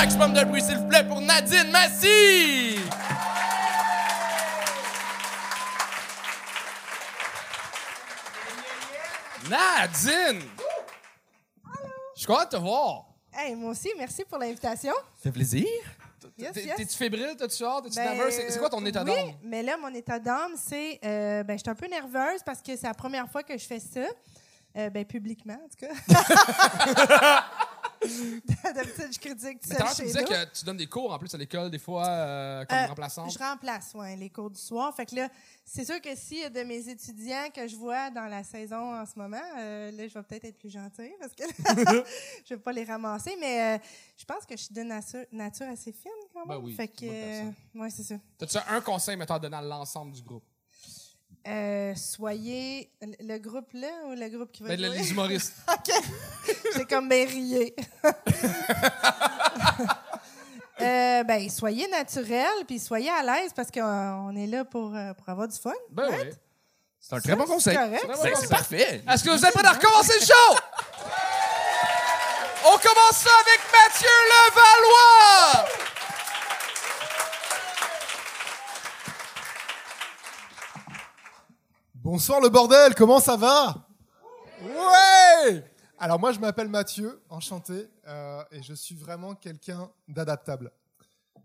maximum de bruit, s'il vous plaît, pour Nadine Massy! Nadine! Je suis content de te voir. Hey, moi aussi, merci pour l'invitation. Ça fait plaisir. Yes, T'es- yes. T'es-tu fébrile? T'as-tu hâte? T'es-tu Ben, nerveuse? C'est c'est quoi ton état oui, d'âme? mais là, mon état d'âme, c'est. Euh, ben, je suis un peu nerveuse parce que c'est la première fois que je fais ça. Euh, ben, publiquement, en tout cas. D'habitude, je critique Mais ça tu disais que tu donnes des cours en plus à l'école, des fois, euh, comme Euh, remplaçante. Je remplace, ouais, les cours du soir. Fait que là, c'est sûr que s'il y a de mes étudiants que je vois dans la saison en ce moment, euh, là, je vais peut-être être plus gentille parce que je vais pas les ramasser. Mais euh, je pense que je suis de nature, nature assez fine quand même. Ben oui, fait que, ouais, c'est ça. T'as-tu un conseil, mettons, à donner à l'ensemble du groupe? Euh, soyez le groupe là ou le groupe qui va Ben, jouer? les humoristes. OK. J'ai comme. Euh, ben, soyez naturel, puis soyez à l'aise parce qu'on est là pour, euh, pour avoir du fun. Ben right? oui. C'est un très bon c'est conseil. C'est-. C'est c'est parfait. Est-ce que vous êtes prêts à recommencer le show? On commence ça avec Mathieu Levallois! Bonsoir le bordel, comment ça va? Ouais Alors moi je m'appelle Mathieu, enchanté, euh, et je suis vraiment quelqu'un d'adaptable.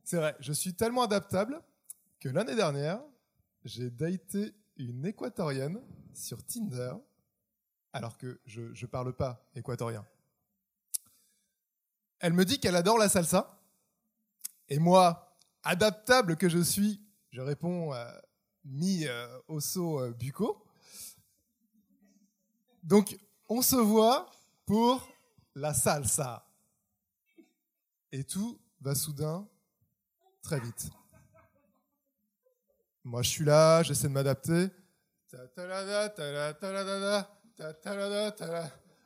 C'est vrai, je suis tellement adaptable que l'année dernière, j'ai daté une équatorienne sur Tinder, alors que je ne parle pas équatorien. Elle me dit qu'elle adore la salsa, et moi, adaptable que je suis, je réponds euh, mi euh, euh, bucco. Donc, on se voit pour la salsa. Et tout va soudain très vite. Moi, je suis là, j'essaie de m'adapter.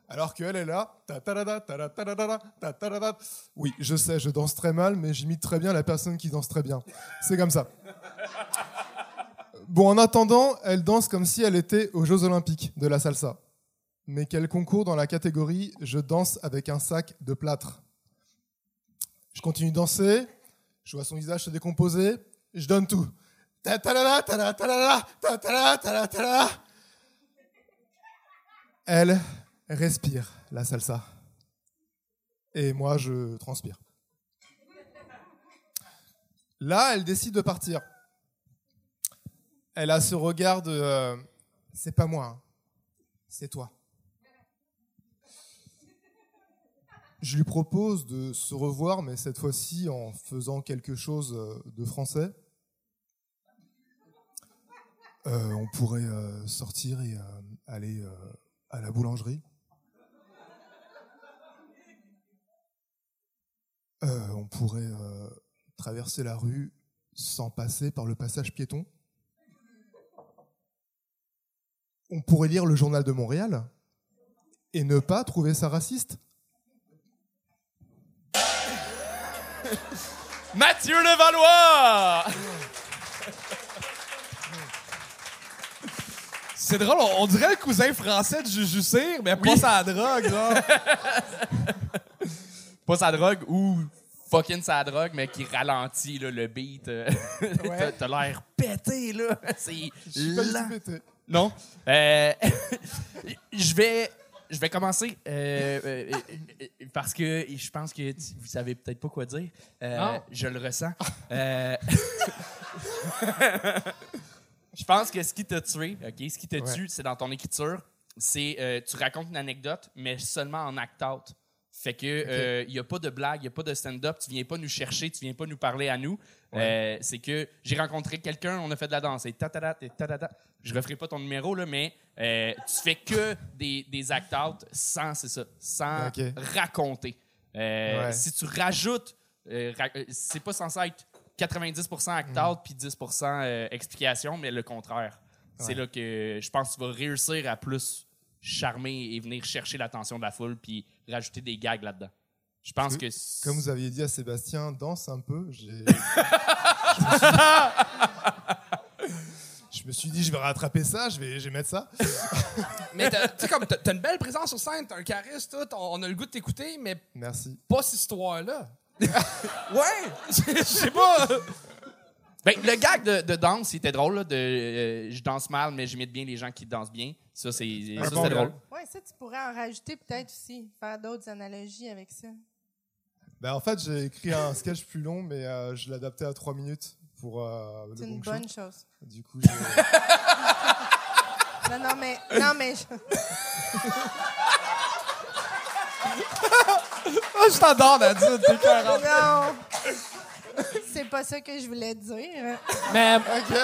Alors qu'elle est là. Oui, je sais, je danse très mal, mais j'imite très bien la personne qui danse très bien. C'est comme ça. Bon, en attendant, elle danse comme si elle était aux Jeux Olympiques de la salsa. Mais qu'elle concourt dans la catégorie Je danse avec un sac de plâtre. Je continue de danser, je vois son visage se décomposer, je donne tout. Elle respire la salsa. Et moi, je transpire. Là, elle décide de partir. Elle a ce regard de euh, c'est pas moi, hein. c'est toi. Je lui propose de se revoir, mais cette fois-ci en faisant quelque chose euh, de français. Euh, on pourrait sortir et aller à la boulangerie. On pourrait traverser la rue sans passer par le passage piéton. On pourrait lire le journal de Montréal et ne pas trouver ça raciste. Mathieu Levallois! C'est drôle, on, dirait le cousin français de Juju Cyr, mais pas sa drogue, là. pas sa drogue ou fucking sa drogue, mais qui ralentit là, le beat. T'as- l'air pété, là. C'est lent. Non? Euh, je vais. Je vais commencer euh, euh, parce que je pense que tu- vous savez peut-être pas quoi dire. Non. je le ressens. Je pense que ce qui t'a tué, ok, ce qui te Ouais. tue, c'est dans ton écriture. C'est tu racontes une anecdote, mais seulement en act out. Fait que il y a pas de blague, il y a pas de stand-up. Tu viens pas nous chercher, tu viens pas nous parler à nous. Euh, c'est que j'ai rencontré quelqu'un, on a fait de la danse et tatata, et tatata. Je referai pas ton numéro là, mais euh, tu fais que des, des act out sans c'est ça, sans raconter. Euh, Ouais. Si tu rajoutes, euh, ra- euh, c'est pas censé être 90% act out puis 10% euh, explication, mais le contraire. C'est là que je pense que tu vas réussir à plus charmer et venir chercher l'attention de la foule puis rajouter des gags là-dedans. Je pense que Comme vous aviez dit à Sébastien, danse un peu. j'ai- me suis dit, je vais rattraper ça, je vais, je vais mettre ça. Mais t'as- tu sais, comme t'as une belle présence sur scène, t'as un charisme, tout, on, on a le goût de t'écouter, mais Merci. pas cette histoire-là. ouais, je sais pas. Ben, le gag de, de danse, c'était drôle. Là, de, euh, je danse mal, mais j'imite bien les gens qui dansent bien. Ça, c'est, ça, bon drôle. Oui, ça, tu pourrais en rajouter peut-être aussi, faire d'autres analogies avec ça. Ben, en fait, j'ai écrit un sketch plus long, mais euh, je l'ai adapté à 3 minutes pour euh, le C'est une Gong Show. bonne chose. Du coup, j'ai- Non, non, mais. Non, mais. je- Ah, je t'adore, Nadine. T'es écœurante. Non! C'est pas ça que je voulais dire. Mais Ok.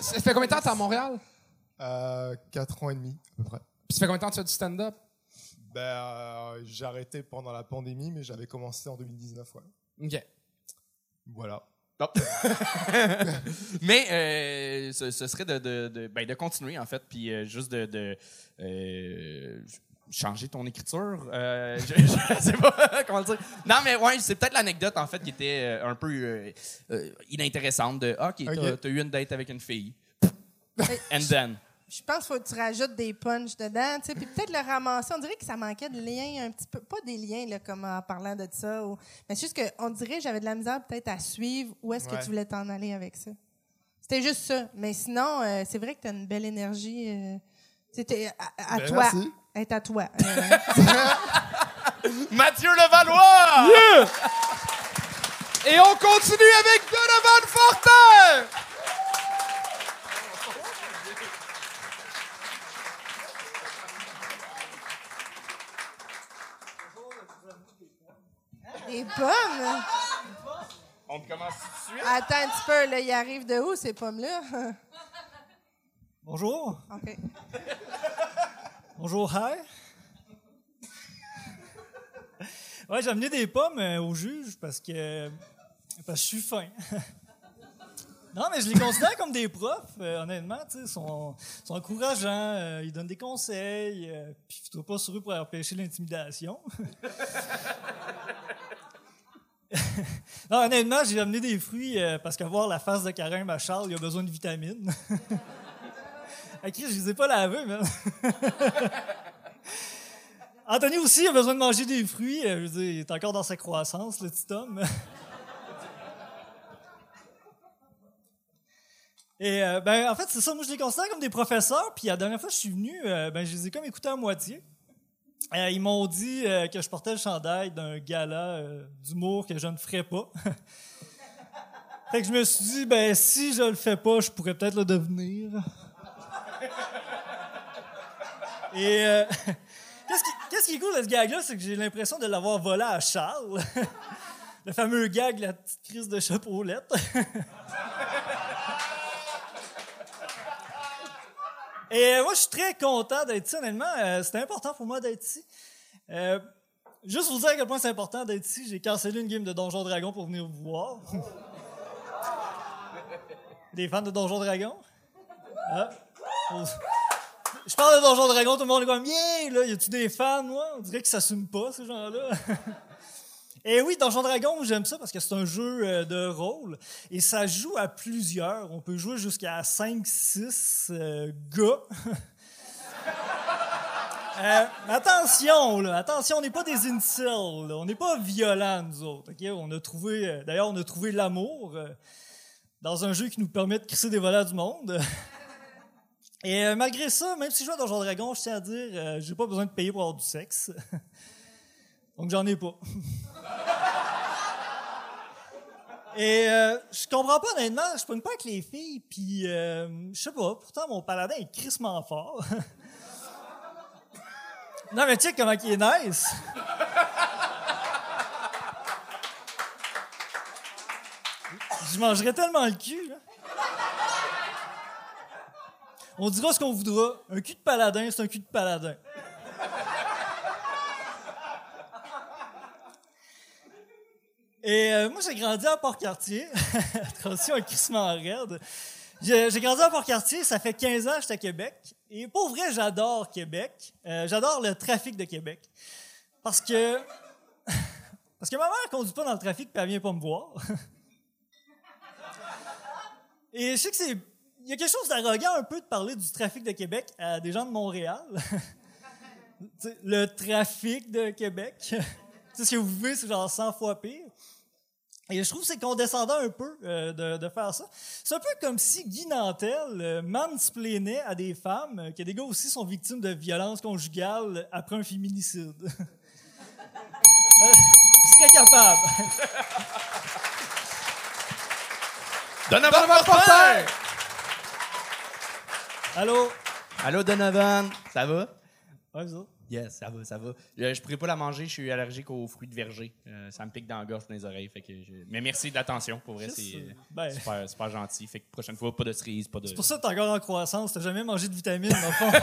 ça fait combien de temps que t'es à Montréal? Euh, 4 ans et demi, à peu près. Puis ça fait combien de temps que tu fais du stand-up? Ben, euh, j'ai arrêté pendant la pandémie, mais j'avais commencé en 2019, ouais. OK. Voilà. Mais euh, ce, ce serait de, de, de, ben, de continuer, en fait, puis euh, juste de, euh, changer ton écriture. Euh, je, je sais pas comment le dire. Non, mais ouais, c'est peut-être l'anecdote, en fait, qui était euh, un peu euh, inintéressante. De, ah, OK, t'as t'as eu une date avec une fille. And then. Je pense qu'il faut que tu rajoutes des punchs dedans, tu sais, puis peut-être le ramasser. On dirait que ça manquait de liens un petit peu, pas des liens là, comme en parlant de ça, ou- mais c'est juste qu'on dirait que j'avais de la misère peut-être à suivre où est-ce que tu voulais t'en aller avec ça. C'était juste ça. Mais sinon, euh, c'est vrai que tu as une belle énergie. euh, c'était à, à Ben, toi. merci. Est à toi. Euh, Mathieu Levallois! Et on continue avec Donovan Fortin! Des pommes. On commence tout de suite. Attends un petit peu, là, il arrive de où ces pommes-là? Bonjour. OK. Bonjour, hi. Ouais, j'ai amené des pommes euh, au juge parce que, parce que je suis fin. non, mais je les considère comme des profs, euh, honnêtement. tu sais, Ils sont, sont encourageants, euh, ils donnent des conseils, euh, puis je ne pas sur eux pour empêcher l'intimidation. Non, honnêtement, j'ai amené des fruits euh, parce que voir la face de Karim à Charles, il a besoin de vitamines. Ah, Chris, je les ai pas lavés, man. Anthony aussi a besoin de manger des fruits. euh, Je veux dire, il est encore dans sa croissance, le petit homme. Et euh, ben, en fait, c'est ça. Moi, je les considère comme des professeurs. Puis la dernière fois que je suis venu, ben, je les ai comme écoutés à moitié. Euh, ils m'ont dit euh, que je portais le chandail d'un gala euh, d'humour que je ne ferais pas. fait que je me suis dit, ben, si je le fais pas, je pourrais peut-être le devenir. Et qu'est-ce, qui, qu'est-ce qui est cool de ce gag-là, c'est que j'ai l'impression de l'avoir volé à Charles. Le fameux gag, la petite crise de chapeaulette. Et euh, moi, je suis très content d'être ici, honnêtement. Euh, c'était important pour moi d'être ici. Euh, juste vous dire à quel point c'est important d'être ici, j'ai cancellé une game de Donjon Dragon pour venir vous voir. Des fans de Donjon Dragon? Ah. Je parle de Donjon Dragon, tout le monde est comme Yeah! Là, y a-tu des fans, moi? On dirait qu'ils s'assument pas, ces gens-là. Et oui, Donjon Dragon, j'aime ça parce que c'est un jeu euh, de rôle et ça joue à plusieurs. On peut jouer jusqu'à 5, 6 euh, gars. Euh, attention, attention, on n'est pas des incels, là. on n'est pas violents, nous autres. ok? On a trouvé, euh, d'ailleurs, on a trouvé l'amour dans un jeu qui nous permet de crisser des volets du monde. Et malgré ça, même si je joue à Donjon Dragon, je tiens à dire, j'ai pas besoin de payer pour avoir du sexe. Donc j'en ai pas. Et euh, je comprends pas honnêtement, je pogne pas avec les filles, puis euh, je sais pas, pourtant mon paladin est crissement fort. non mais check comment il est nice. Je mangerais tellement le cul, là. On dira ce qu'on voudra. Un cul de paladin, c'est un cul de paladin. Et euh, moi, j'ai grandi à Port-Cartier. Attention, un crissement raide. J'ai grandi à Port-Cartier, ça fait 15 ans que j'étais à Québec. Et pour vrai, j'adore Québec. Euh, j'adore le trafic de Québec. Parce que... Parce que ma mère conduit pas dans le trafic puis elle vient pas me voir. Et je sais que c'est... Il y a quelque chose d'arrogant un peu de parler du trafic de Québec à des gens de Montréal. Le trafic de Québec. Tu sais, ce que vous vivez, c'est genre 100 fois pire. Et je trouve que c'est condescendant un peu euh, de, de faire ça. C'est un peu comme si Guy Nantel euh, mansplainait à des femmes euh, que des gars aussi sont victimes de violences conjugales après un féminicide. Euh, je serais capable. Donovan Fortin! Allô? Allô, Donovan. Ça va? Ouais, vous autres? Yes, ça va, ça va. Euh, je pourrais pas la manger, je suis allergique aux fruits de verger. Euh, ça me pique dans la gorge, dans les oreilles. Fait que je- Mais merci de l'attention, pour vrai, c'est euh, ben- super, super gentil. Fait que prochaine fois, pas de cerises, pas de. C'est pour ça que t'es encore en croissance. T'as jamais mangé de vitamines, dans le fond.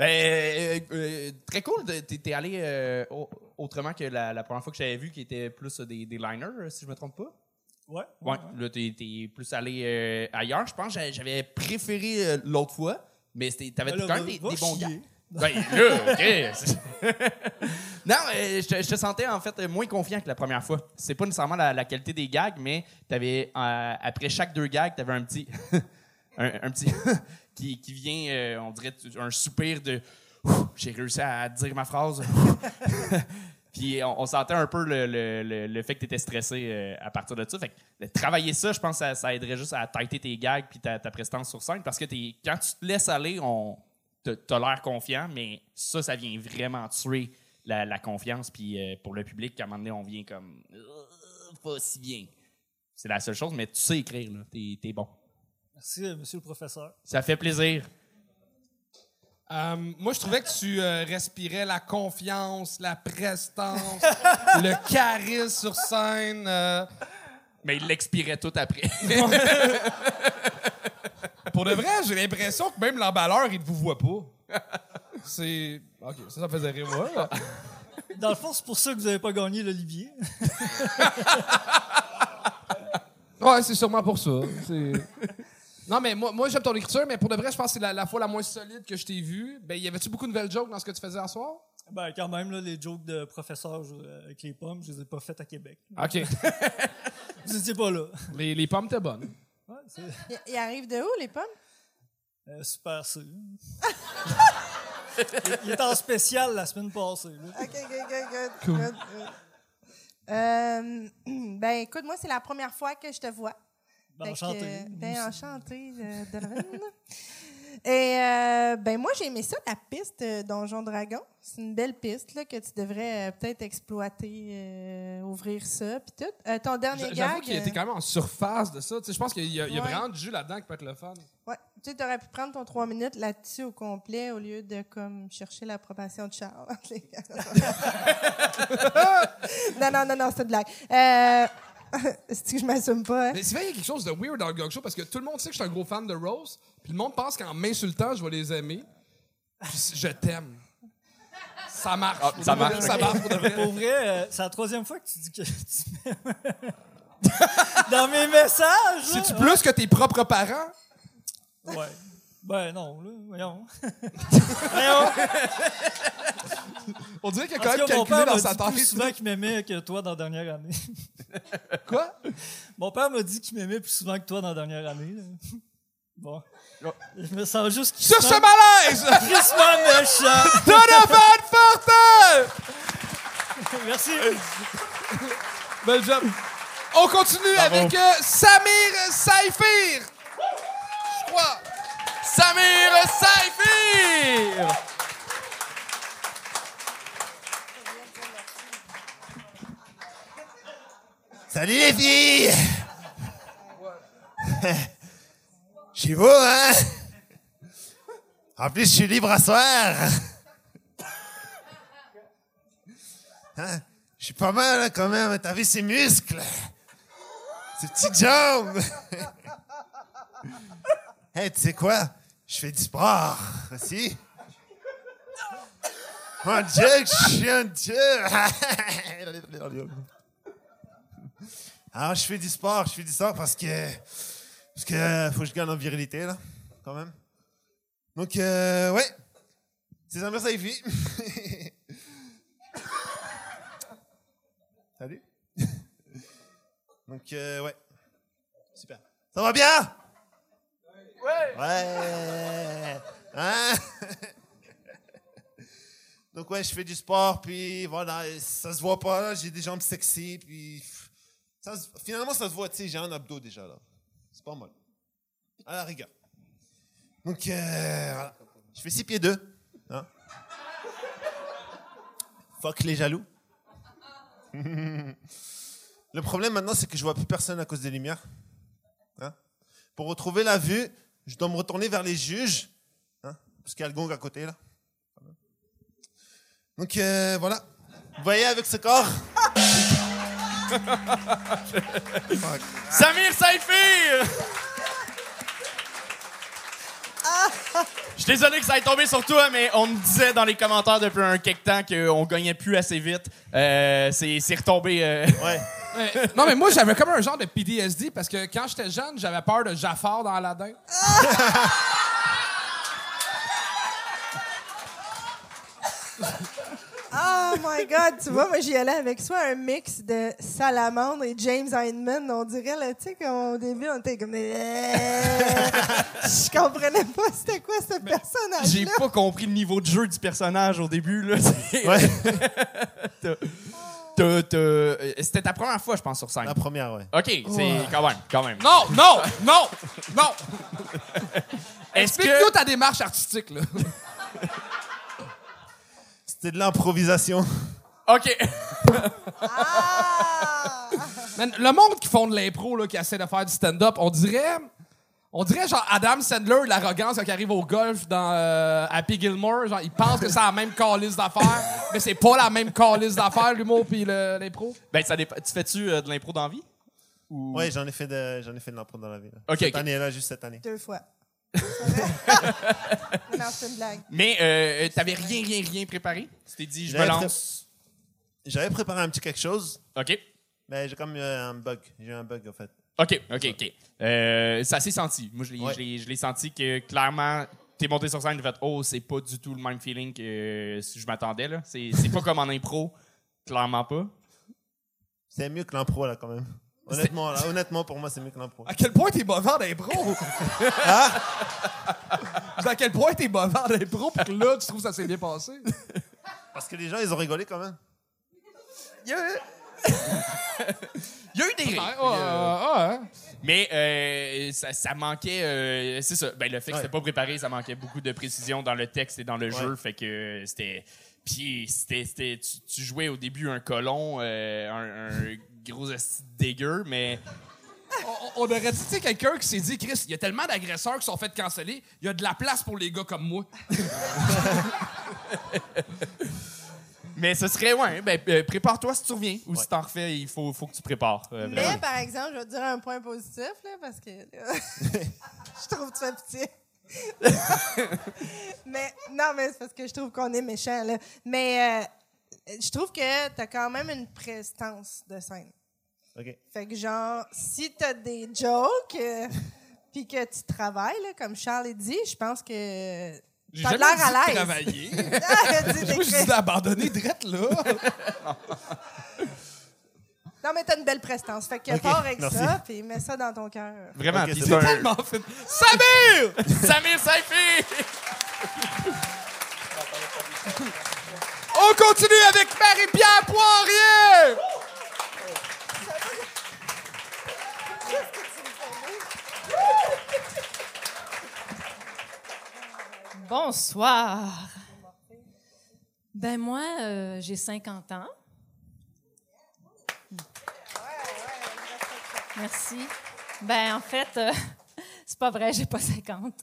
Euh, euh, très cool. T'es t'es allé euh, au- autrement que la, la première fois que j'avais vu, qui était plus des, des liners, si je me trompe pas. Ouais. Ouais, là, t'es t'es plus allé ailleurs. Je pense j'avais préféré l'autre fois, mais t'avais Ben quand même des, bons gars. Ben là, OK. non, euh, je, te- je te sentais en fait moins confiant que la première fois. C'est pas nécessairement la, la qualité des gags, mais t'avais euh, après chaque deux gags, t'avais un petit un, un petit qui, qui vient, euh, on dirait un soupir de j'ai réussi à dire ma phrase. Puis on, on sentait un peu le, le- le- le fait que tu étais stressé euh, à partir de ça. Fait que travailler ça, je pense que ça, ça aiderait juste à tighter tes gags puis ta, ta prestance sur scène parce que quand tu te laisses aller, on t'as- l'air confiant, mais ça, ça vient vraiment tuer la, la confiance. Puis euh, pour le public, à un moment donné, on vient comme Euh, pas si bien. C'est la seule chose, mais tu sais écrire, là. T'es, bon. Merci, monsieur le professeur. Ça fait plaisir. Euh, moi, je trouvais que tu euh, respirais la confiance, la prestance, le charisme sur scène. euh. Mais il l'expirait tout après. Pour de vrai, j'ai l'impression que même l'emballeur, il ne vous voit pas. C'est. OK, ça, ça me faisait rire, moi. Dans le fond, c'est pour ça que vous n'avez pas gagné l'Olivier. Ouais, c'est sûrement pour ça. C'est- Non, mais moi, moi j'aime ton écriture, mais pour de vrai, je pense que c'est la, la fois la moins solide que je t'ai vue. Ben, y avait-tu beaucoup de nouvelles jokes dans ce que tu faisais ce soir? Ben, quand même, là, les jokes de professeur euh, avec les pommes, je les ai pas faites à Québec. OK. Vous étiez pas là. les, les pommes étaient bonnes. Ouais, c'est Il, il arrive de où, les pommes? euh, super C. il, il est en spécial la semaine passée. là. OK, OK, OK, good, good, good. Euh, ben, écoute, moi, c'est la première fois que je te vois. Ben, enchanté. ben, enchanté, euh, Donovan. Et euh, ben moi, j'ai aimé ça, la piste euh, Donjon Dragon. C'est une belle piste là, que tu devrais euh, peut-être exploiter, euh, ouvrir ça, puis tout. Euh, ton dernier gag... J'avoue qu'il était quand même en surface de ça. Tu sais, je pense qu'il y a, il y a Ouais. vraiment du jus là-dedans qui peut être le fun. euh, ouais, tu aurais pu prendre ton trois minutes là-dessus au complet au lieu de comme chercher l'approbation de Charles. non, non, non, non, c'est une blague. C'est que je m'assume pas. hein? Mais c'est vrai, il y a quelque chose de weird dans le Gog Show parce que tout le monde sait que je suis un gros fan de Rose, puis le monde pense qu'en m'insultant, je vais les aimer. Puis je t'aime. Ça marche. Ah, ça marche, Ça marche pour de vrai. Pour vrai, euh, c'est la troisième fois que tu dis que tu m'aimes. Dans mes messages. C'est-tu plus que tes propres parents? Ouais. Ben non, là, voyons. voyons. On dirait qu'il a quand même cas, mon calculé père dans m'a sa dit plus tête. souvent qu'il m'aimait que toi dans la dernière année. Quoi? Mon père m'a dit qu'il m'aimait plus souvent que toi dans la dernière année. là. Bon. Je me sens juste Sur ce malaise! crissement méchant. Donovan Fortin! Merci. Bel job. On continue avec euh, Samir Saifir. Je crois. Samir Saifir! Salut les filles! Chez vous, hein? En plus, je suis libre à soir. Hein? Je suis pas mal hein, quand même. T'as vu ces muscles? Ces petites jambes? Hey, tu sais quoi? Je fais du sport aussi. Mon Dieu, je suis un dieu! Alors, je fais du sport, je fais du sport parce que. Parce que faut que je gagne en virilité, là, quand même. Donc, euh, ouais. C'est Samir Saifi. Salut. Donc, euh, ouais. Super. Ça va bien? Ouais. Ouais. Hein? Donc ouais, je fais du sport, puis voilà, ça se voit pas, j'ai des jambes sexy, puis ça finalement ça se voit, tu sais, j'ai un abdos déjà là. C'est pas mal. À la rigueur. Donc euh, je fais 6 pieds 2. Hein? Fuck les jaloux. Le problème maintenant, c'est que je vois plus personne à cause des lumières. Hein? Pour retrouver la vue, je dois me retourner vers les juges, hein? parce qu'il y a le gong à côté là. Donc euh, voilà. Vous voyez avec ce corps? Samir Saifir! Je suis désolé que ça ait tombé sur toi, mais on me disait dans les commentaires depuis un quelque temps qu'on gagnait plus assez vite. Euh, c'est c'est retombé. euh, Ouais. Non, mais moi, j'avais comme un genre de PTSD parce que quand j'étais jeune, j'avais peur de Jafar dans Aladdin. Oh my God, tu vois, moi j'y allais avec soit un mix de Salamandre et James Hindman. On dirait, là, tu sais, qu'au début, on était comme. Je comprenais pas c'était quoi ce J'ai personnage-là. pas compris le niveau de jeu du personnage au début. là. Ouais. T'as- t'as- t'as- euh, C'était ta première fois, je pense, sur scène. La première, ouais. OK, c'est quand même, quand même. Non, non, non, non. Explique-nous que... ta démarche artistique, là. C'était de l'improvisation. OK. Ah! Man, le monde qui font de l'impro, là, qui essaie de faire du stand-up, on dirait. On dirait genre Adam Sandler, l'arrogance quand il arrive au golf dans euh, Happy Gilmore. Genre, il pense que c'est la même calice d'affaires, mais c'est pas la même calice d'affaires, l'humour puis l'impro. Ben, ça dépend. Tu fais-tu euh, de l'impro dans la vie? Ou... Ouais, j'en ai fait de, j'en ai fait de l'impro dans la vie. là. Ok, cette ok. année-là, juste cette année. Deux fois. non, c'est une blague. Mais euh, t'avais rien, rien, rien préparé? Tu t'es dit, je me J'avais lance. J'avais préparé un petit quelque chose, OK. mais j'ai comme eu un bug. J'ai eu un bug, en fait. OK, OK, OK. Euh, ça s'est senti. Moi, je l'ai, Ouais. je l'ai- je l'ai senti que clairement, t'es monté sur scène et fait Oh, c'est pas du tout le même feeling que si je m'attendais. là. C'est, c'est pas comme en impro. Clairement pas. C'est mieux que l'impro, là, quand même. Honnêtement, là, honnêtement, pour moi, c'est mieux que l'impro. À quel point t'es mauvais en impro? À quel point t'es mauvais en impro pour que là, tu trouves que ça s'est bien passé? Parce que les gens, ils ont rigolé quand même. Il y a, Il y a eu des rires. ouais, ouais, ouais. Mais euh, ça, ça manquait. euh, c'est ça. Ben, le fait que Ouais. c'était pas préparé, ça manquait beaucoup de précision dans le texte et dans le jeu. Fait que c'était. Puis c'était, c'était- tu, tu jouais au début un colon, euh, un, un gros esti de dégueu, mais. On, on aurait dit, tu sais, quelqu'un qui s'est dit, Chris, il y a tellement d'agresseurs qui sont fait canceller, il y a de la place pour les gars comme moi. Mais ce serait, ouais, ben, euh, prépare-toi si tu reviens. Ou si t'en refais, il faut, faut que tu prépares. euh, Mais, vraiment. par exemple, je vais te dire un point positif, là, parce que là, je trouve que tu fais pitié. mais non, mais c'est parce que je trouve qu'on est méchant, là. Mais euh, je trouve que tu as quand même une prestance de scène. OK. Fait que, genre, si tu as des jokes, euh, puis que tu travailles, là, comme Charles a dit, je pense que. J'ai T'as jamais l'air à l'aise. travailler. Moi, je dis d'abandonner drette là. Non, mais t'as une belle prestance. Fait que Ok, pars avec merci. ça, puis mets ça dans ton cœur. Vraiment, c'est c'est un- Tellement fait. Samir! Samir Saifi! On continue avec Marie-Pierre Poirier! Bonsoir. Ben moi, euh, j'ai 50 ans. Merci. Ben en fait, euh, c'est pas vrai, j'ai pas 50.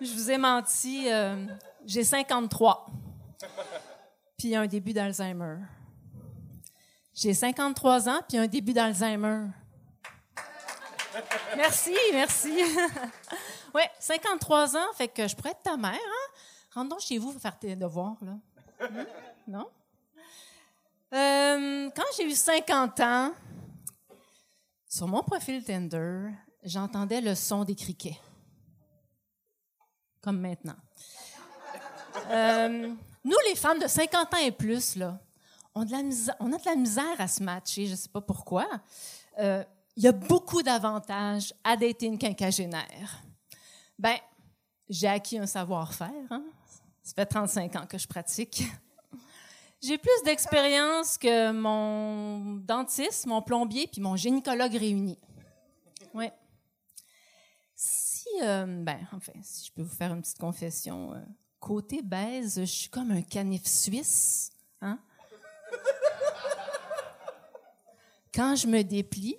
Je vous ai menti, euh, j'ai 53. Puis un début d'Alzheimer. J'ai 53 ans puis un début d'Alzheimer. Merci, merci. Oui, 53 ans, fait que je pourrais être ta mère, hein? Rentre donc chez vous pour faire tes devoirs, là. Hmm? Non? Euh, quand j'ai eu 50 ans, sur mon profil Tinder, j'entendais le son des criquets. Comme maintenant. Euh, nous, les femmes de 50 ans et plus, là, on, a de la misère, on a de la misère à se matcher, je ne sais pas pourquoi. Euh, Il y a beaucoup d'avantages à dater une quinquagénaire. Ben, j'ai acquis un savoir-faire, hein? Ça fait 35 ans que je pratique. J'ai plus d'expérience que mon dentiste, mon plombier puis mon gynécologue réunis. Ouais. Si, euh, ben, enfin, si je peux vous faire une petite confession, euh, côté baise, je suis comme un canif suisse, hein? Quand je me déplie,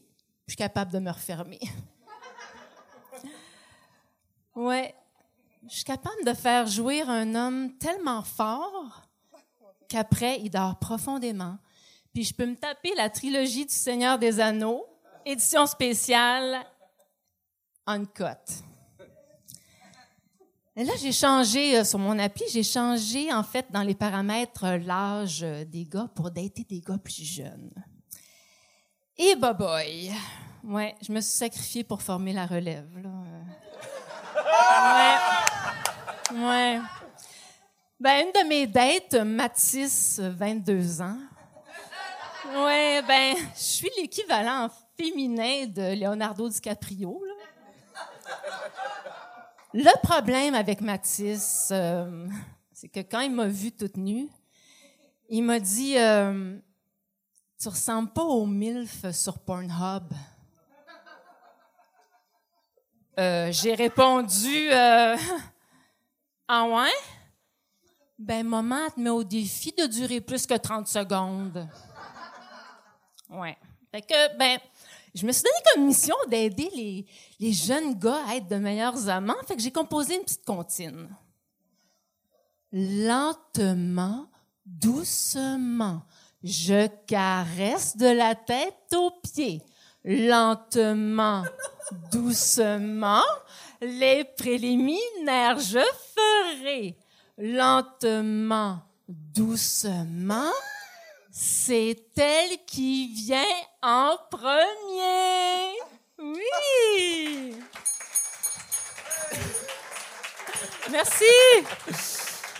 je suis capable de me refermer. Ouais, je suis capable de faire jouir un homme tellement fort qu'après, il dort profondément. Puis je peux me taper la trilogie du Seigneur des Anneaux, édition spéciale, uncut. Et là, j'ai changé euh, sur mon appli, j'ai changé en fait dans les paramètres euh, l'âge euh, des gars pour dater des gars plus jeunes. Et bah boy, ouais, je me suis sacrifiée pour former la relève. Là. Ouais. Ouais. Ben, une de mes dates, Mathis, 22 ans. Ouais, ben, je suis l'équivalent féminin de Leonardo DiCaprio. Là. Le problème avec Mathis, euh, c'est que quand il m'a vue toute nue, il m'a dit euh, Tu ressembles pas au MILF sur Pornhub. Euh, J'ai répondu Ah ouais? Ben, maman te met au défi de durer plus que 30 secondes. Ouais. Fait que, ben, je me suis donné comme mission d'aider les, les jeunes gars à être de meilleurs amants. Fait que j'ai composé une petite comptine. Lentement, doucement, je caresse de la tête aux pieds. Lentement, doucement, les préliminaires je ferai. Lentement, doucement, c'est elle qui vient en premier. Oui. Merci.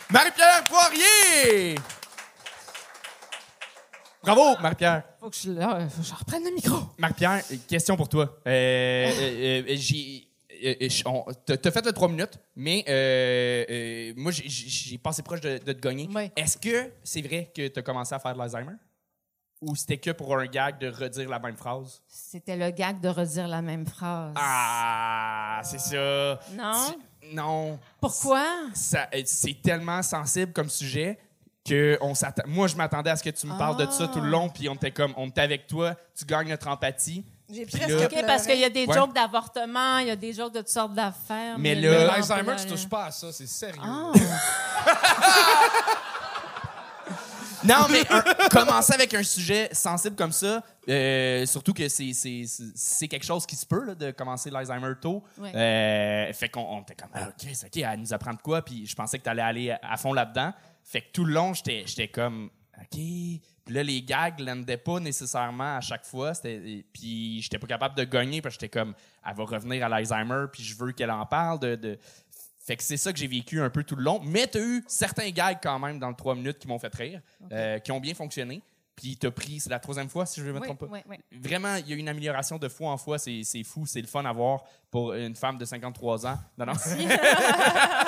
Marie-Pierre Poirier! Bravo, Marie-Pierre. Faut que je, faut que je reprenne le micro. Marie-Pierre, question pour toi. Euh, euh, euh, j'ai. T'as t'as fait le 3 minutes, mais euh, euh, moi, j'ai- passé proche de, de te gagner. Oui. Est-ce que c'est vrai que tu as commencé à faire de l'Alzheimer? Ou c'était que pour un gag de redire la même phrase? C'était le gag de redire la même phrase. Ah, c'est ça. Non? Tu- Non. Pourquoi? Euh, C'est tellement sensible comme sujet que on. Moi, je m'attendais à ce que tu me parles de ça tout le long, puis on était comme, on était avec toi, tu gagnes notre empathie. J'ai presque là- OK, parce qu'il y a des Ouais. jokes d'avortement, il y a des jokes de toutes sortes d'affaires. Mais Mais là- l'Alzheimer, tu touches pas à ça, c'est sérieux. Ah. Non, mais un- commencer avec un sujet sensible comme ça, euh, surtout que c'est, c'est, c'est- c'est quelque chose qui se peut, là, de commencer l'Alzheimer tôt. Ouais. Euh, fait qu'on on était comme, ah, OK, c'est OK, elle nous apprend de quoi, puis je pensais que tu allais aller à, à fond là-dedans. Fait que tout le long, j'étais, j'étais comme, OK. Puis là, les gags l'endaient pas nécessairement à chaque fois. C'était, puis j'étais pas capable de gagner, parce que j'étais comme, elle va revenir à l'Alzheimer, puis je veux qu'elle en parle de. de- fait que c'est ça que j'ai vécu un peu tout le long. Mais tu as eu certains gags quand même dans le 3 minutes qui m'ont fait rire, euh, qui ont bien fonctionné. Puis tu as pris, c'est la troisième fois, si je ne me Oui, trompe pas. oui, oui. Vraiment, il y a une amélioration de fois en fois. C'est c'est fou, c'est le fun à voir pour une femme de 53 ans. Non, non.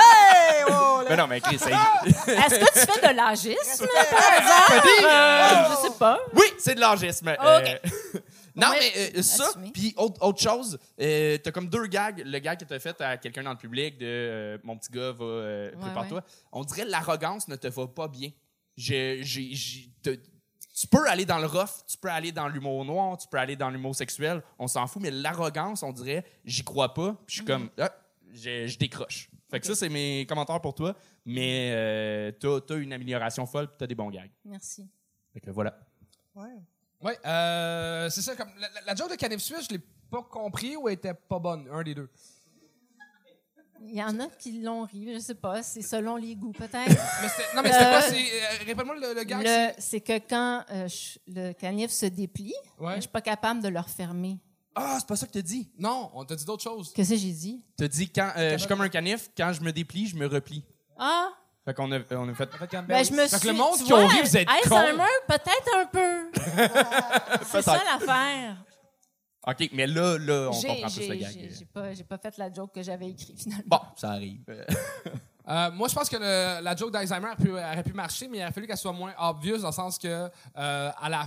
Hey, oh. Mais non, mais Chris, c'est- Est-ce que tu fais de l'agisme, par hasard? Euh, je sais pas. Oui, c'est de l'âgisme. OK. Euh, non, Ouais, mais euh, ça, puis autre, autre chose, euh, t'as comme deux gags. Le gag que t'as fait à quelqu'un dans le public de euh, mon petit gars va, euh, Ouais, prépare-toi. On dirait l'arrogance ne te va pas bien. Tu peux aller dans le rough, tu peux aller dans l'humour noir, tu peux aller dans l'humour sexuel, on s'en fout, mais l'arrogance, on dirait, j'y crois pas. Puis je suis comme, ah, je, je décroche. Fait que ça, c'est mes commentaires pour toi, mais euh, t'as t'as une amélioration folle, puis t'as des bons gags. Merci. Fait que voilà. Ouais. Oui, euh, c'est ça. Comme, la, la- la joke de Canif Suisse, je l'ai pas compris ou elle était pas bonne, un des deux? Il y en a qui l'ont ri, je sais pas, c'est selon les goûts peut-être. Non, mais Euh, quoi? c'est- euh, Répète-moi le. Le- c'est que quand euh, je- le canif se déplie, Ouais. je suis pas capable de le refermer. Ah, c'est pas ça que t'as dit? c'est- Non, on t'a dit d'autres choses. Qu'est-ce que j'ai dit? T'as dit quand euh, je suis comme un canif, quand je me déplie, je me replie. Ah, Fait qu'on a, on a fait. ben je me Fait suis... que le monde qui ont ri, vous êtes Alzheimer, peut-être un peu. c'est ça l'affaire. OK, mais là, là, on comprend plus le gag. j'ai- pas, j'ai pas fait la joke que j'avais écrite finalement. Bon, ça arrive. Euh, Euh, moi, je pense que le- la joke d'Alzheimer aurait pu, marcher, mais il aurait fallu qu'elle soit moins obvious dans le sens que euh, à la,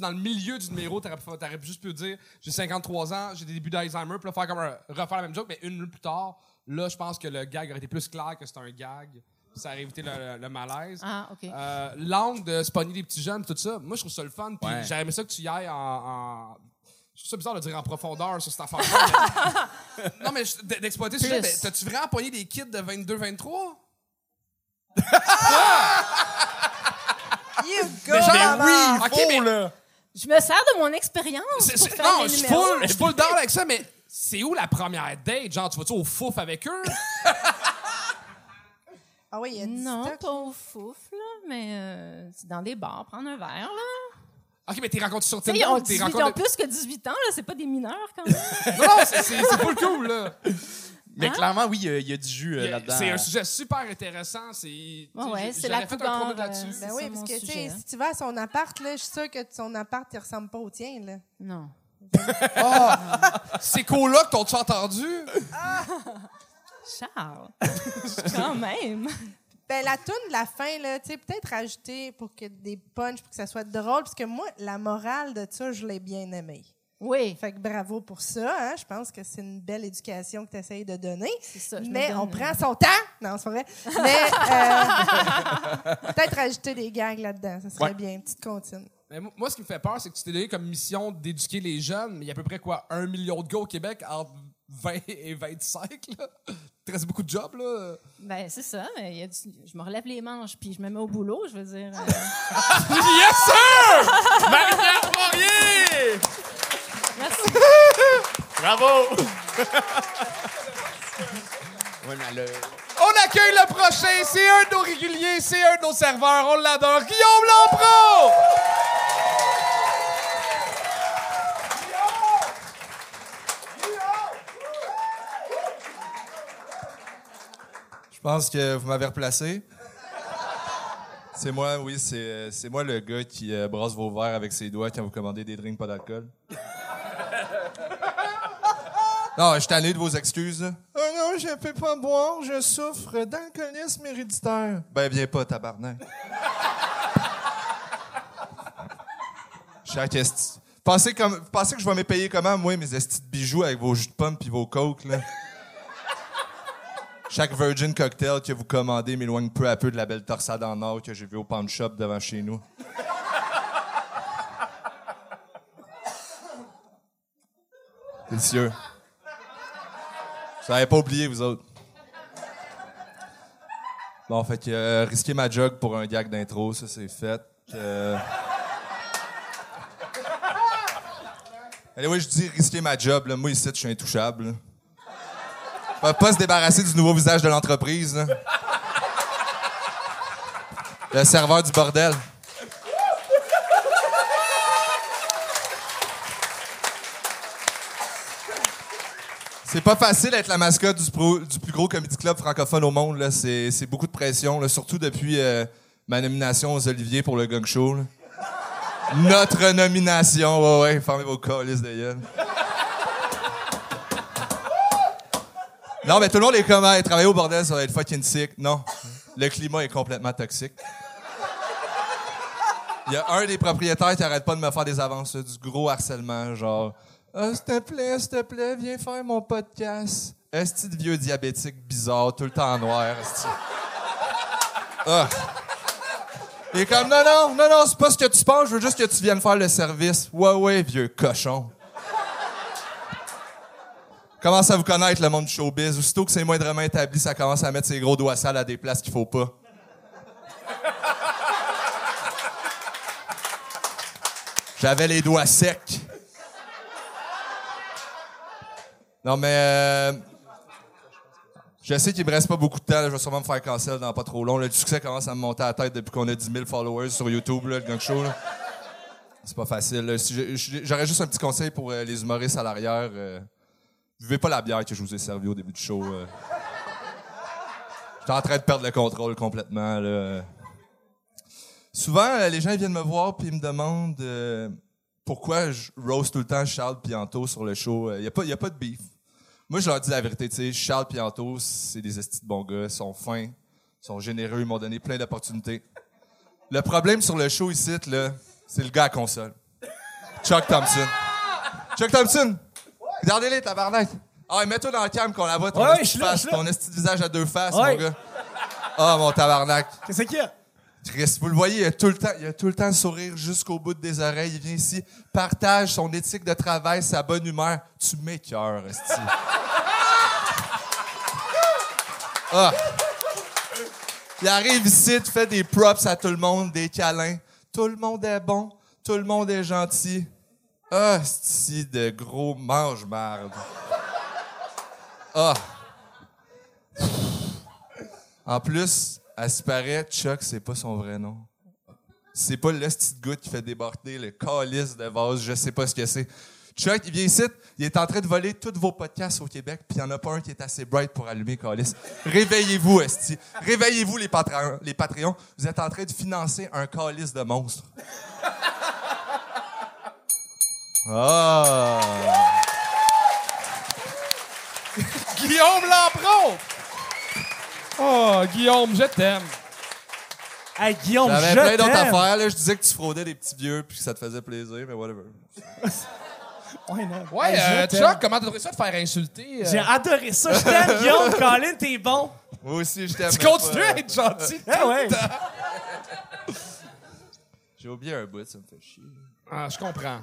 dans le milieu du numéro, t'aurais, pu juste pu dire j'ai 53 ans, j'ai des débuts d'Alzheimer, puis là, faire comme un- refaire la même joke, mais une minute plus tard, là, je pense que le gag aurait été plus clair que c'est un gag. Ça aurait évité le, le- le malaise. Ah, OK. Euh, L'angle de se pogner des petits jeunes, tout ça, moi, je trouve ça le fun. Puis Ouais. j'aurais aimé ça que tu y ailles en. en- Je trouve ça bizarre de dire en profondeur sur cette affaire-là. mais- non, mais d'exploiter ce sujet, mais T'as-tu vraiment pogné des kids de 22-23? You go, Mais genre, maman! oui, ok, mais- là. Je me sers de mon expérience. Non, je suis full, full down avec ça, mais c'est où la première date? Genre, tu vas-tu au fouf avec eux? Ah oui, il y a Non, pas au fouf, là, mais euh, c'est dans des bars, prendre un verre, là. Ok, mais t'es rencontré sur Tinder? t'es 18 ils ont plus que 18 ans, là, c'est pas des mineurs, quand même. Non, non, c'est- c'est c'est full cool, là. Mais Hein? clairement, oui, il y a- il y, a du jus euh, là-dedans. C'est un sujet super intéressant. C'est. ouais, c'est la fait un cougar, chronique là-dessus. euh, Ben C'est oui, parce mon que, tu sais, sujet. hein. si tu vas à son appart, là, je suis sûre que son appart, il ressemble pas au tien, là. Non. C'est coloc, t'ont-tu entendu? Charles, quand même. Ben, la toune de la fin, là, tu sais, peut-être rajouter pour que des punchs, pour que ça soit drôle, parce que moi, la morale de ça, je l'ai bien aimée. Oui, Fait que bravo pour ça, hein. Je pense que c'est une belle éducation que tu essayes de donner. c'est ça. je me Mais donne- on prend son temps. Non, c'est pas vrai. Mais euh, peut-être rajouter des gags là-dedans. Ça serait Ouais. bien. Une petite comptine. Mais mo- moi, ce qui me fait peur, c'est que tu t'es donné comme mission d'éduquer les jeunes, mais il y a à peu près quoi, un million de gars au Québec entre 20 et 25, là? Il te reste beaucoup de jobs, là. Ben, c'est ça. mais il y a du- Je me relève les manches, puis je me mets au boulot, je veux dire. euh, Yes, sir! Marie-Pierre Poirier! Merci. Bravo! mais On accueille le prochain, c'est un de nos réguliers, c'est un de nos serveurs, on l'adore, Guillaume Lampro! Je pense que vous m'avez replacé. C'est moi, oui, c'est c'est moi le gars qui euh, brasse vos verres avec ses doigts quand vous commandez des drinks pas d'alcool. Non, je suis tanné de vos excuses. là. Oh non, je peux pas boire, je souffre d'alcoolisme héréditaire. Ben, viens pas, tabarnak. Chaque esti. Pensez, comme, pensez que je vais me payer comment, moi, mes estis de bijoux avec vos jus de pommes puis vos cokes, là? Chaque Virgin Cocktail que vous commandez m'éloigne peu à peu de la belle torsade en or que j'ai vue au pawn shop devant chez nous. Délicieux. Vous n'avez pas oublié, vous autres. Bon, fait que euh, risquer ma jug pour un gag d'intro, ça c'est fait. Euh... Allez, oui, je dis risquer ma job. Là. Moi, ici, je suis intouchable. Ils peuvent pas se débarrasser du nouveau visage de l'entreprise. Le serveur du bordel. C'est pas facile d'être la mascotte du, plus gros comedy club francophone au monde. C'est beaucoup de pression, surtout depuis euh, ma nomination aux Oliviers pour le Gang Show. Notre nomination, ouais, ouais, fermez vos colis de. Non, mais tout le monde est comme, Hey, travailler au bordel, ça va être fucking sick. Non, le climat est complètement toxique. Il y a un des propriétaires qui arrête pas de me faire des avances, du gros harcèlement, genre, ah, s'il te plaît, s'il te plaît, viens faire mon podcast. Esti de vieux diabétique bizarre, tout le temps en noir. Ah. Il est comme, non, non, non, non, c'est pas ce que tu penses, je veux juste que tu viennes faire le service. Ouais, ouais, vieux cochon. Commence à vous connaître, le monde du showbiz. Aussitôt que c'est moindrement établi, ça commence à mettre ses gros doigts sales à des places qu'il faut pas. J'avais les doigts secs. Non, mais... euh, je sais qu'il me reste pas beaucoup de temps. Je vais sûrement me faire cancel dans pas trop long. Le succès commence à me monter à la tête depuis qu'on a 10 000 followers sur YouTube, là, le gang show. C'est pas facile. J'aurais juste un petit conseil pour euh, les humoristes à l'arrière. euh, Buvez pas la bière que je vous ai servie au début du show. euh. J'étais en train de perdre le contrôle complètement. Souvent, euh, les gens viennent me voir puis ils me demandent euh, pourquoi je roast tout le temps Charles Pianto sur le show. Il n'y a, pas- a pas de beef. Moi, je leur dis la vérité. Charles Pianto, c'est des estis de bons gars. Ils sont fins, ils sont généreux, ils m'ont donné plein d'opportunités. Le problème sur le show ici, c'est le gars à console. Chuck Thompson. Chuck Thompson! Regardez-les, tabarnak! Ah, ouais, mets-toi dans le cam qu'on la voit, ton Ouais, esti de face, ton esti de visage à deux faces, Ouais. mon gars. Ah, mon tabarnak. Qu'est-ce qu'il y a? Chris, vous le voyez, il a tout le temps, il a tout le temps le sourire jusqu'au bout des oreilles. Il vient ici, partage son éthique de travail, sa bonne humeur. Tu m'écœures, esti. Ah. Il arrive ici, tu fais des props à tout le monde, des câlins. Tout le monde est bon, tout le monde est gentil. Ah, de gros mange-marde. Ah. En plus, à ce paraît, Chuck, c'est pas son vrai nom. C'est pas le petit goutte qui fait déborder le calice de vase, je sais pas ce que c'est. Chuck, il vient ici, il est en train de voler tous vos podcasts au Québec, puis il y en a pas un qui est assez bright pour allumer calice. Réveillez-vous, esti. Réveillez-vous, les, les Patreons. Vous êtes en train de financer un calice de monstre. Ah! Guillaume Lampron! Oh, Guillaume, je t'aime. Hey, Guillaume, J'avais je plein d'autres t'aime. affaires, là. Je disais que tu fraudais des petits vieux, puis que ça te faisait plaisir, mais whatever. Ouais, non. Ouais, Hey, je euh, t'aime. Chuck, comment trouvé ça de faire insulter? euh? J'ai adoré ça. Je t'aime, Guillaume. Colin, t'es bon. Moi aussi, je t'aime. Tu continues pas- à être gentil. Ah ouais. J'ai oublié un bout, ça me fait chier. Ah, je comprends.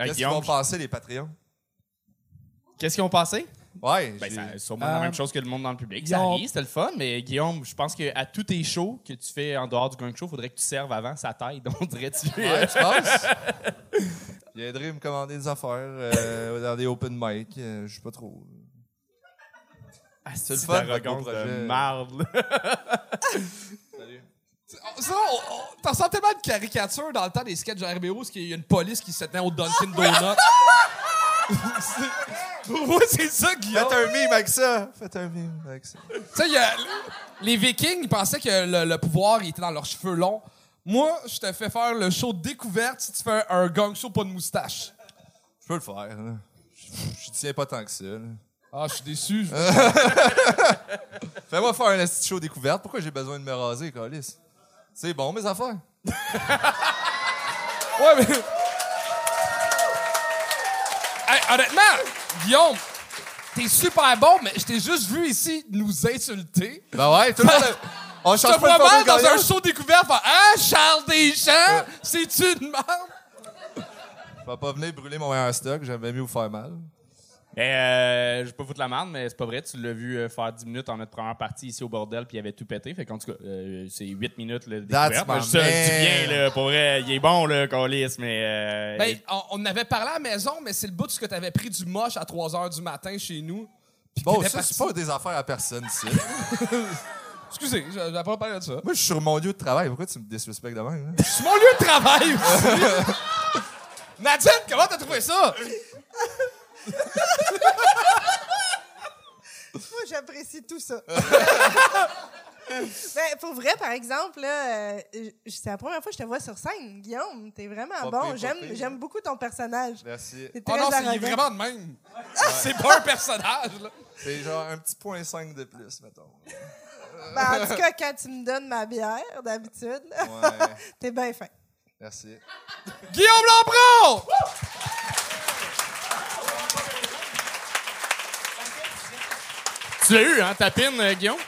Ben, Qu'est-ce qu'ils Guillaume, vont passer, les Patreons? Qu'est-ce qu'ils ont passé? Ouais, Ben, j'ai- c'est sûrement Euh, la même chose que le monde dans le public. Ça rit, c'était le fun, mais Guillaume, je pense qu'à tous tes shows que tu fais en dehors du gang show, il faudrait que tu serves avant, ça t'aide. On dirait tu Ouais, tu penses? Il viendrait me commander des affaires euh, dans des open mic. euh, je sais pas trop. Ah, C'est le fun, votre beau projet. de marde. là. Ça, t'en sens tellement de caricature dans le temps des sketchs de RBO, parce qu'il y a une police qui se tenait au Dunkin' Donut. C'est- ouais, c'est ça, Guillaume. Faites un mime avec ça! Faites un mime avec ça. Tu sais, les Vikings, ils pensaient que le, le pouvoir il était dans leurs cheveux longs. Moi, je te fais faire le show de découverte si tu fais un gang show pas de moustache. Je peux le faire. là. Je je tiens pas tant que ça. là. Ah, je suis déçu. Fais-moi faire un petit show découverte. Pourquoi j'ai besoin de me raser, Calis? C'est bon, mes affaires. Ouais, mais. Hey, honnêtement, Guillaume, t'es super bon, mais je t'ai juste vu ici nous insulter. Ben ouais, tout le monde. On change pas formule dans un show découverte faire Ah, Charles Deschamps, c'est-tu une merde? Je vais pas venir brûler mon meilleur stock. J'avais mieux vous faire mal. Mais euh, je vais pas foutre la merde, mais c'est pas vrai. Tu l'as vu euh, faire 10 minutes en notre première partie ici au bordel, puis il avait tout pété. Fait qu'en tout cas, euh, c'est 8 minutes le That's découverte. Je je man. bien, là, pour vrai. Il est bon, là, Colis, mais. euh, Ben, il- on, on avait parlé à la maison, mais c'est le bout de ce que t'avais pris du moche à 3 h du matin chez nous. Bon, ça, c'est pas des affaires à personne, ici. Excusez, j'avais pas parlé de ça. Moi, je suis sur mon lieu de travail. Pourquoi tu me disrespectes de même? hein? C'est mon lieu de travail aussi. Nadine, comment t'as trouvé ça? J'apprécie tout ça. ben, pour vrai, par exemple, là, euh, c'est la première fois que je te vois sur scène, Guillaume. T'es vraiment Pas bon. pire, pas J'aime, pire. j'aime beaucoup ton personnage. Merci. T'es Oh très non, c'est il est arrogant. vraiment de même. C'est pas un personnage, là. C'est genre un petit point 5 de plus, mettons. Ben, en tout cas, quand tu me donnes ma bière, d'habitude, là, Ouais, t'es bien fin. merci. Guillaume Lampron! Tu l'as eu, hein, ta pin, euh, Guillaume?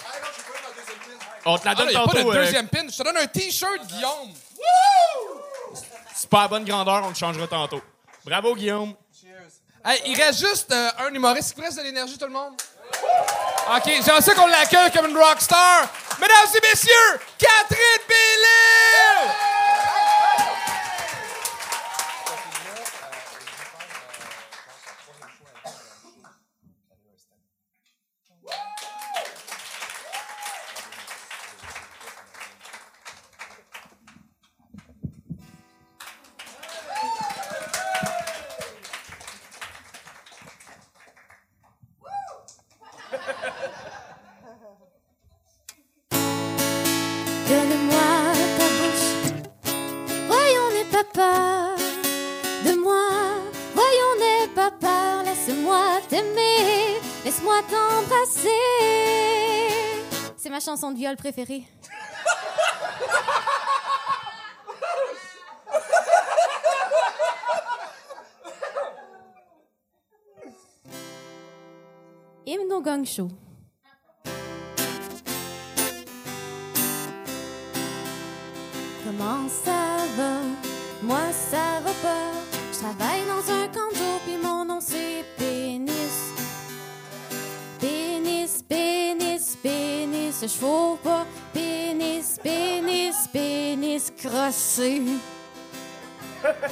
On te la Ah, donne il n'y a pas tantôt. de euh, deuxième pin. Je te donne un T-shirt, Guillaume. c'est pas à bonne grandeur, on le changera tantôt. Bravo, Guillaume. Hey, il reste juste euh, un humoriste qui reste de l'énergie, tout le monde. OK, j'en sais qu'on l'accueille comme une rockstar. Mesdames et messieurs, Catherine chanson de viol préférée? Hymne gang show. Comment ça va? Moi, ça va pas. Je travaille dans un camp puis mon nom c'est. Pénis, fous pas. Pénis, pénis, pénis, crossé.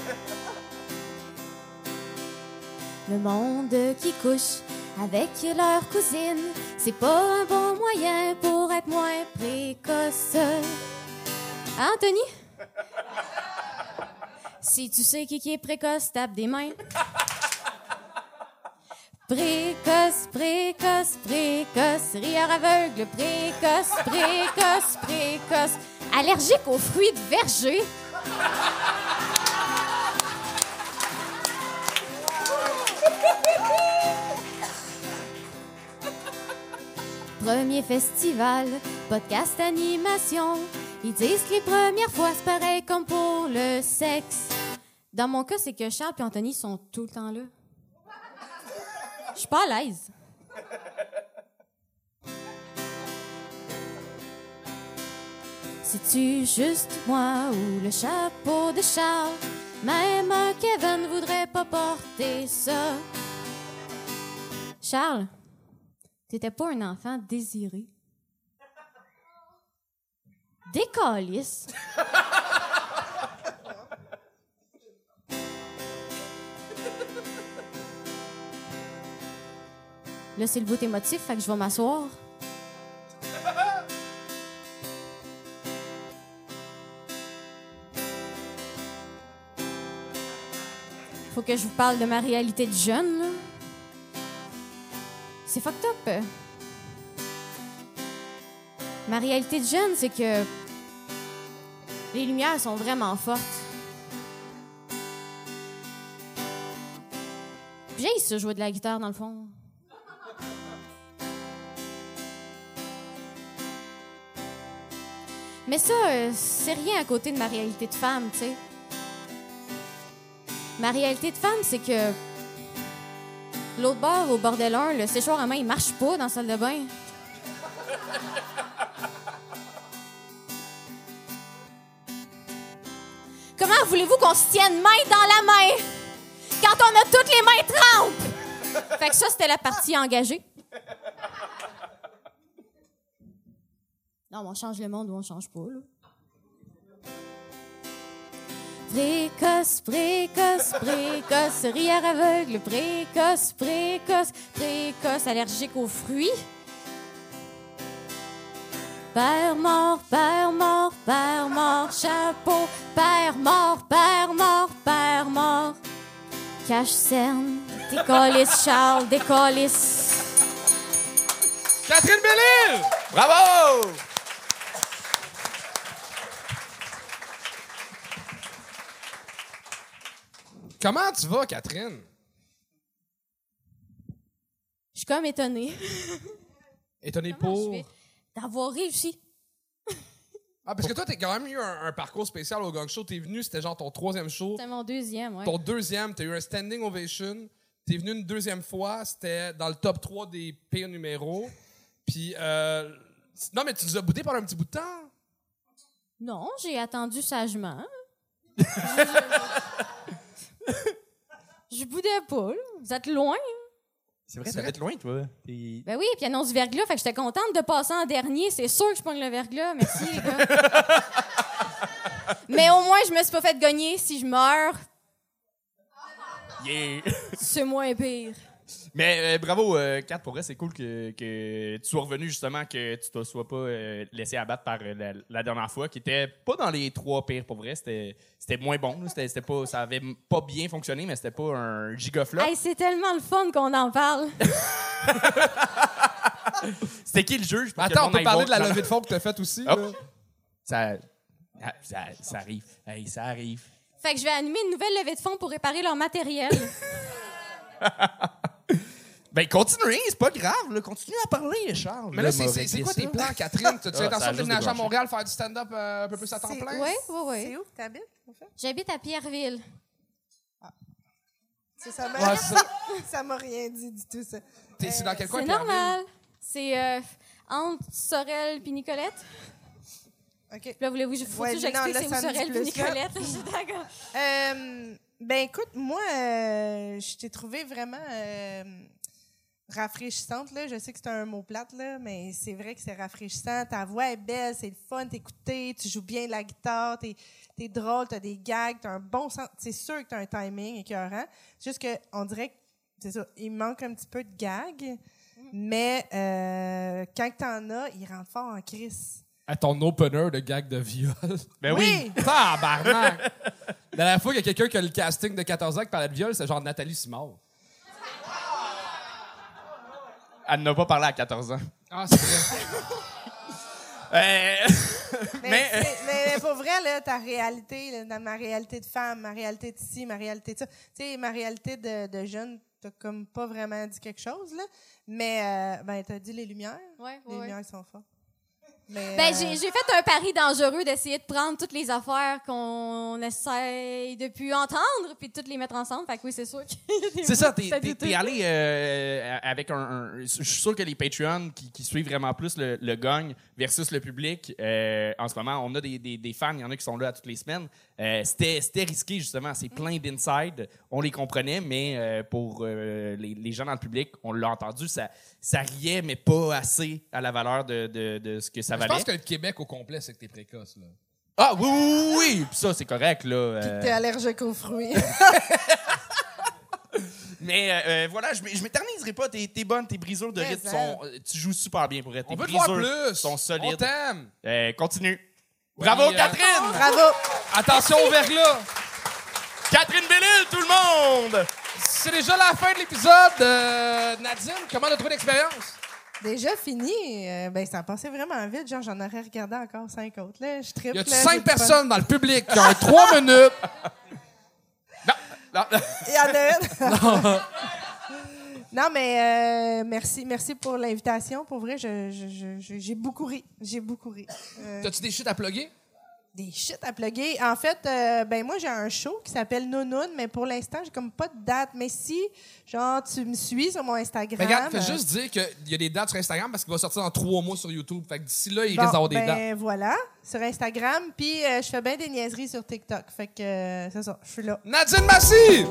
Le monde qui couche avec leur cousine, c'est pas un bon moyen pour être moins précoce. Anthony? Si tu sais qui, qui est précoce, tape des mains. Précoce, précoce, précoce, rieur aveugle, précoce, précoce, précoce, allergique aux fruits de verger. Premier festival, podcast animation. Ils disent que les premières fois, c'est pareil comme pour le sexe. Dans mon cas, c'est que Charles et Anthony sont tout le temps là. Je suis pas à l'aise. C'est-tu juste moi ou le chapeau de Charles? Même un Kevin voudrait pas porter ça. Charles, t'étais pas un enfant désiré. Décalisse. Là, c'est le bout émotif, fait que je vais m'asseoir. Faut que je vous parle de ma réalité de jeune. C'est fucked up. Ma réalité de jeune, c'est que les lumières sont vraiment fortes. J'ai ça jouer de la guitare dans le fond. Mais ça, euh, c'est rien à côté de ma réalité de femme, tu sais. Ma réalité de femme, c'est que l'autre bord, au bordel 1, le séchoir à main, il marche pas dans la salle de bain. Comment voulez-vous qu'on se tienne main dans la main quand on a toutes les mains trempes? Fait que ça, c'était la partie engagée. Non, mais on change le monde ou on change pas, là. Précoce, précoce, précoce, rieur aveugle, précoce, précoce, précoce, allergique aux fruits. Père mort, père mort, père mort, chapeau, père mort, père mort, père mort. Cache cerne, décollisse, Charles, décollisse. Catherine Bellil! Bravo! Comment tu vas, Catherine? Je suis comme étonnée Étonné Comment je pour? vais? d'avoir réussi. Ah, parce que toi, t'as quand même eu un, un parcours spécial au Gang Show. T'es venu, c'était genre ton troisième show. C'est mon deuxième, ouais. Ton deuxième, t'as eu un standing ovation. T'es venu une deuxième fois, c'était dans le top 3 des pires numéros. Puis, euh, non, mais tu nous as boudé pendant un petit bout de temps? Non, j'ai attendu sagement. Je boudais pas, là. Vous êtes loin. C'est vrai, ça va être loin, toi. T'es- Ben oui, puis annonce verglas, fait que j'étais contente de passer en dernier. C'est sûr que je pogne le verglas. Merci, les gars. Mais au moins, je me suis pas fait gagner. Si je meurs, Yeah! c'est moins pire. Mais euh, bravo, euh, Kat, pour vrai, c'est cool que, que tu sois revenu justement, que tu te sois pas euh, laissé abattre par euh, la, la dernière fois, qui était pas dans les trois pires pour vrai. C'était c'était moins bon. là. C'était c'était pas, ça avait pas bien fonctionné, mais c'était pas un gigaflop. Hey, c'est tellement le fun qu'on en parle. C'était qui le juge? Attends, on peut parler de la levée de fonds que t'as faite aussi. Là. Ça, ça, ça arrive. Hey, ça arrive. Fait que je vais animer une nouvelle levée de fonds pour réparer leur matériel. Ben, continuez, c'est pas grave, là. Continuez à parler, Charles. Mais là, c'est- m'a quoi ça. tes plans, Catherine? Tu as Ah, l'intention de déménager à. Montréal, faire du stand-up euh, un peu plus à temps plein? Oui, oui, oui. C'est où que t'habites, en fait? J'habite à Pierreville. C'est ça, Ouais, c'est ça. m'a rien dit du tout, ça. T'es- C'est dans quel coin, C'est normal. C'est euh, entre Sorel et Nicolette. OK. Puis Là, voulez-vous faut Ouais, que j'explique c'est où Sorel là. Nicolette? Je suis d'accord. Euh, ben écoute, moi, euh, je t'ai trouvé vraiment euh, rafraîchissante. Là. Je sais que c'est un mot plate, là, mais c'est vrai que c'est rafraîchissant. Ta voix est belle, c'est le fun d'écouter, tu joues bien de la guitare, t'es es drôle, t'as des gags, t'as un bon sens. C'est sûr que t'as un timing écœurant. C'est juste qu'on dirait que, c'est ça, il manque un petit peu de gags, mais euh, quand t'en as, il rentre fort en crise. À ton opener de gag de viol. Ben oui. Tabarnak! La dernière fois qu'il y a quelqu'un qui a le casting de 14 ans qui parlait de viol, c'est genre Nathalie Simard. Elle n'a pas parlé à 14 ans. Ah, c'est vrai. Euh, Mais, Mais, euh, c'est- mais, mais pour vrai, là, ta réalité, là, dans ma réalité de femme, ma réalité d'ici, ma réalité de ça, tu sais, ma réalité de, de jeune, t'as comme pas vraiment dit quelque chose, là. Mais, euh, ben, t'as dit les lumières. Ouais, Les ouais. lumières sont fortes. Mais, Ben, euh, j'ai j'ai fait un pari dangereux d'essayer de prendre toutes les affaires qu'on essaye de plus entendre puis de toutes les mettre ensemble. Fait que oui, c'est sûr des C'est ça, t'es, que t'es- allé euh, avec un, un- Je suis sûr que les Patreons qui, qui suivent vraiment plus le, le gang versus le public, euh, en ce moment, on a des, des- des fans, il y en a qui sont là toutes les semaines. Euh, c'était, c'était risqué, justement. C'est plein d'inside. On les comprenait, mais euh, pour euh, les, les gens dans le public, on l'a entendu, ça, ça riait, mais pas assez à la valeur de, de- de ce que ça Je valait. pense que le Québec au complet, c'est que t'es précoce. Là. Ah oui, oui, oui, oui. Puis ça, c'est correct, là. euh, T'es allergique aux fruits. Mais euh, voilà, je, je m'éterniserai pas. T'es, t'es bonne, tes brisures de rythme sont. Tu joues super bien pour être. On Tes veut te voir brisures plus. sont On solides. t'aime. Euh, continue. Bravo, euh, Catherine! Bravo! Attention au verglas. Catherine Bellil, tout le monde! C'est déjà la fin de l'épisode. Euh, Nadine, comment t'as trouvé l'expérience? Déjà fini. Euh, ben, ça a passé vraiment vite. Genre, j'en aurais regardé encore cinq autres, là. Je triple. Y a là, j'ai cinq personnes dans le public qui ont trois minutes? Non, Il y en a une. Non, mais euh, merci, merci pour l'invitation. Pour vrai, je- je- je- je- j'ai beaucoup ri. J'ai beaucoup ri. Euh, T'as-tu des shit à plugger? Des shit à plugger. En fait, euh, ben moi, j'ai un show qui s'appelle Nounoun, mais pour l'instant, j'ai comme pas de date. Mais si, genre, tu me suis sur mon Instagram. Ben, regarde, fais euh, juste dire qu'il y a des dates sur Instagram parce qu'il va sortir dans trois mois sur YouTube. Fait que d'ici là, il bon, risque d'avoir des dates. ben voilà, sur Instagram. Puis euh, je fais bien des niaiseries sur TikTok. Fait que euh, c'est ça, je suis là. Nadine Massy!